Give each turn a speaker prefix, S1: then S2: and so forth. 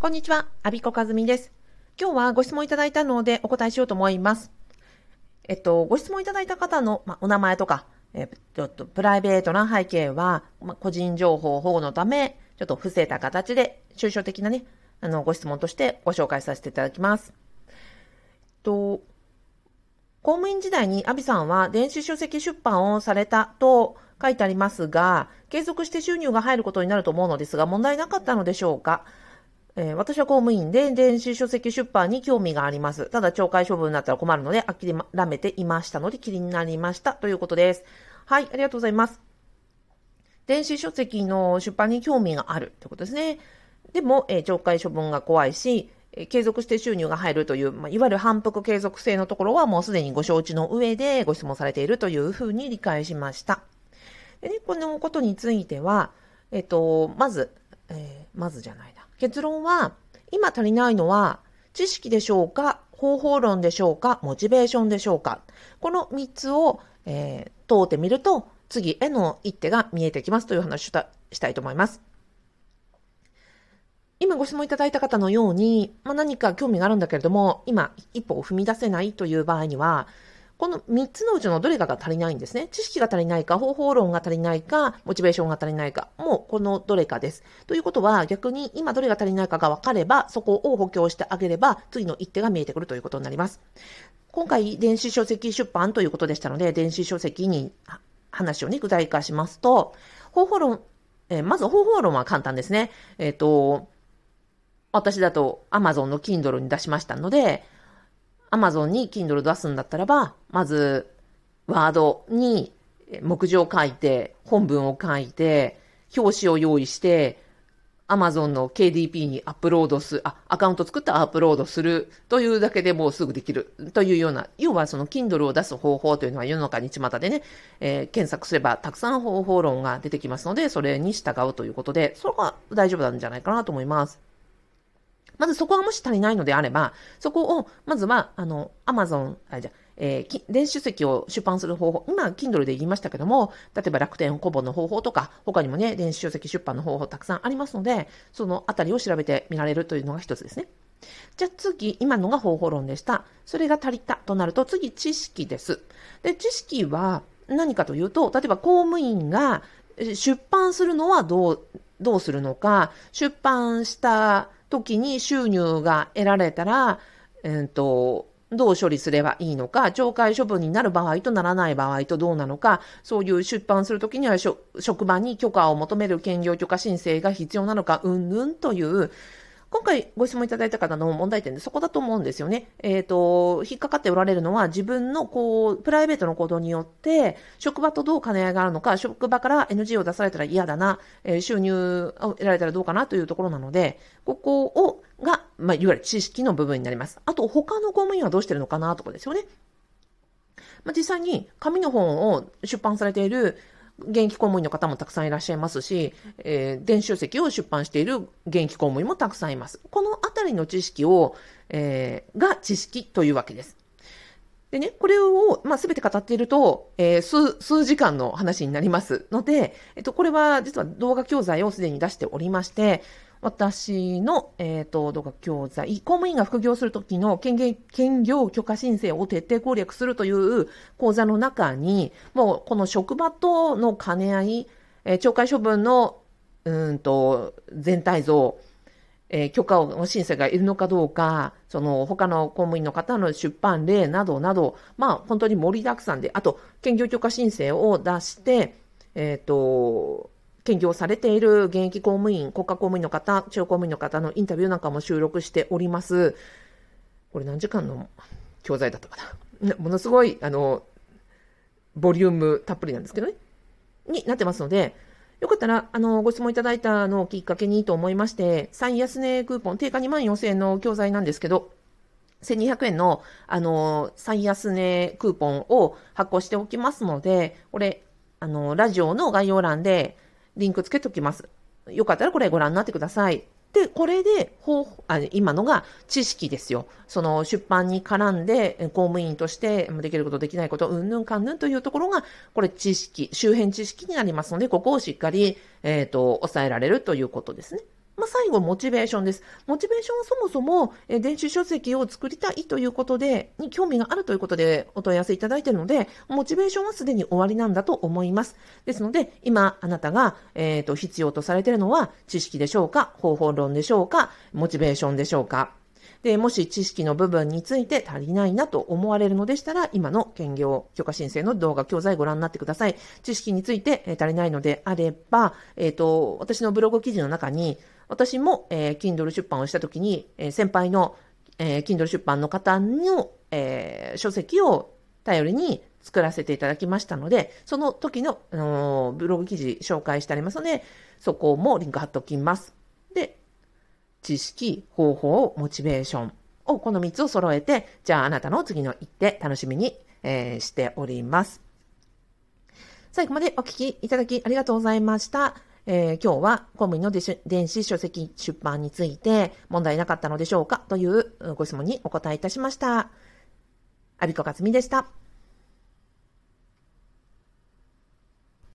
S1: こんにちは、アビコカズミです。今日はご質問いただいたのでお答えしようと思います。えっと、ご質問いただいた方の、ま、お名前とか、え、ちょっとプライベートな背景は、ま、個人情報保護のため、ちょっと伏せた形で、抽象的なね、あの、ご質問としてご紹介させていただきます。えっと、公務員時代にアビさんは電子書籍出版をされたと書いてありますが、継続して収入が入ることになると思うのですが、問題なかったのでしょうか？えー、私は公務員で電子書籍出版に興味があります。ただ、懲戒処分になったら困るので、諦めていましたので、気になりましたということです。はい、ありがとうございます。電子書籍の出版に興味があるってことですね。でも、えー、懲戒処分が怖いし、え継続して収入が入るという、まあ、いわゆる反復継続性のところはもうすでにご承知の上でご質問されているというふうに理解しました。でね、このことについては、えっ、と、まず、え、まずじゃないな。結論は、今足りないのは、知識でしょうか方法論でしょうかモチベーションでしょうかこの3つを、えー、通ってみると、次への一手が見えてきますという話をしたいと思います。今ご質問いただいた方のように、まあ、何か興味があるんだけれども、今一歩を踏み出せないという場合には、この3つのうちのどれかが足りないんですね。知識が足りないか、方法論が足りないか、モチベーションが足りないか、もうこのどれかです。ということは、逆に今どれが足りないかが分かれば、そこを補強してあげれば、次の一手が見えてくるということになります。今回、電子書籍出版ということでしたので、電子書籍に話をね、具体化しますと、方法論、えー、まず方法論は簡単ですね。えっ、ー、と、私だと Amazon の Kindle に出しましたので、Amazon に Kindle 出すんだったらば、まず、ワードに目次を書いて、本文を書いて、表紙を用意して、Amazon の KDP にアップロードする、あ、アカウント作ってアップロードするというだけでもうすぐできるというような、要はその Kindle を出す方法というのは世の中に巷でね、えー、検索すればたくさん方法論が出てきますので、それに従うということで、それは大丈夫なんじゃないかなと思います。まずそこがもし足りないのであれば、そこを、まずは、あの、アマゾン、あ、じゃえー、電子書籍を出版する方法、今、Kindle で言いましたけども、例えば楽天コボの方法とか、他にもね、電子書籍出版の方法たくさんありますので、そのあたりを調べてみられるというのが一つですね。じゃあ次、今のが方法論でした。それが足りたとなると、次、知識です。で、知識は何かというと、例えば公務員が出版するのはどう、どうするのか、出版した時に収入が得られたら、えーと、どう処理すればいいのか、懲戒処分になる場合とならない場合とどうなのか、そういう出版するときには職場に許可を求める兼業許可申請が必要なのか、うんぬんという、今回ご質問いただいた方の問題点でそこだと思うんですよね。えっ、ー、と、引っかかっておられるのは自分のこう、プライベートの行動によって、職場とどう兼ね合いがあるのか、職場から NG を出されたら嫌だな、え、収入を得られたらどうかなというところなので、ここを、が、まあ、いわゆる知識の部分になります。あと、他の公務員はどうしてるのかなとかですよね。まあ、実際に紙の本を出版されている現役公務員の方もたくさんいらっしゃいますし、えー、電子書籍を出版している現役公務員もたくさんいます。このあたりの知識を、えー、が知識というわけです。でね、これを、まあ、すべて語っていると、えー、数、数時間の話になりますので、えっと、これは実は動画教材をすでに出しておりまして、私の、え、ー、と、動画教材、公務員が副業するときの兼業兼業許可申請を徹底攻略するという講座の中に、もうこの職場との兼ね合い、えー、懲戒処分の、うんと、全体像、えー、許可を申請がいるのかどうか、その他の公務員の方の出版例などなど、まあ本当に盛りだくさんで、あと、兼業許可申請を出して、えっ、ー、と、兼業されている現役公務員、国家公務員の方、地方公務員の方のインタビューなんかも収録しております。これ何時間の教材だったかな。ものすごい、あの、ボリュームたっぷりなんですけどね。になってますので、よかったら、あの、ご質問いただいたのをきっかけにと思いまして、最安値クーポン、定価2万4000円の教材なんですけど、1200円の、あの、最安値クーポンを発行しておきますので、これ、あの、ラジオの概要欄で、リンクつけときます。よかったらこれご覧になってください。で、これで、あ今のが知識ですよ。その出版に絡んで、公務員としてできること、できないこと、うんぬんかんぬんというところが、これ知識、周辺知識になりますので、ここをしっかり、えっ、ー、と、抑えられるということですね。まあ、最後、モチベーションです。モチベーションはそもそも、え電子書籍を作りたいということで、に興味があるということでお問い合わせいただいているので、モチベーションはすでに終わりなんだと思います。ですので、今、あなたが、えっ、ー、と、必要とされているのは、知識でしょうか？方法論でしょうか？モチベーションでしょうか？で、もし知識の部分について足りないなと思われるのでしたら、今の兼業許可申請の動画教材ご覧になってください。知識について足りないのであれば、えっ、ー、と、私のブログ記事の中に、私も、えー、Kindle 出版をしたときに、えー、先輩の、えー、Kindle 出版の方の、えー、書籍を頼りに作らせていただきましたので、その時の、あのー、ブログ記事紹介してありますので、そこもリンク貼っておきます。で、知識、方法、モチベーションを、この3つを揃えて、じゃああなたの次の一手、楽しみに、えー、しております。最後までお聞きいただきありがとうございました。えー、今日は公務員の電子書籍出版について問題なかったのでしょうかというご質問にお答えいたしました。アビコカツミでした。